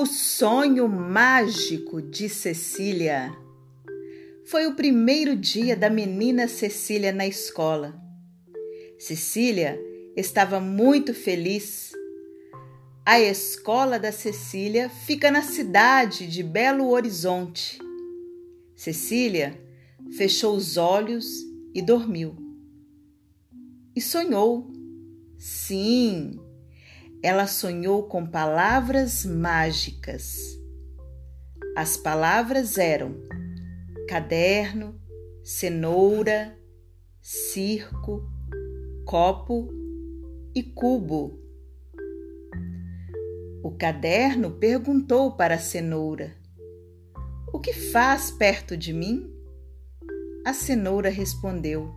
O sonho mágico de Cecília. Foi o primeiro dia da menina Cecília na escola. Cecília estava muito feliz. A escola da Cecília fica na cidade de Belo Horizonte. Cecília fechou os olhos e dormiu. E sonhou. Sim, ela sonhou com palavras mágicas. As palavras eram caderno, cenoura, circo, copo e cubo. O caderno perguntou para a cenoura: O que faz perto de mim? A cenoura respondeu: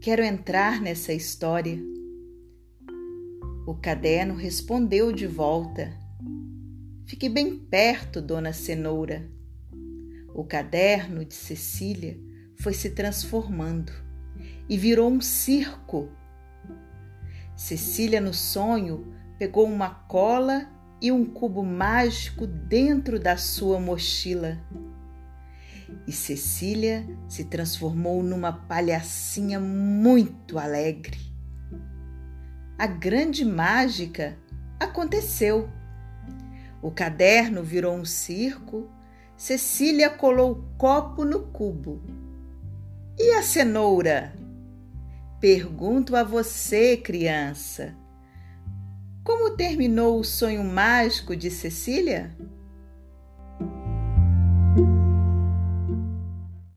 Quero entrar nessa história. O caderno respondeu de volta: Fique bem perto, dona Cenoura. O caderno de Cecília foi se transformando e virou um circo. Cecília, no sonho, pegou uma cola e um cubo mágico dentro da sua mochila. E Cecília se transformou numa palhacinha muito alegre a grande mágica aconteceu. O caderno virou um circo, Cecília colou o copo no cubo. E a cenoura? Pergunto a você, criança. Como terminou o sonho mágico de Cecília?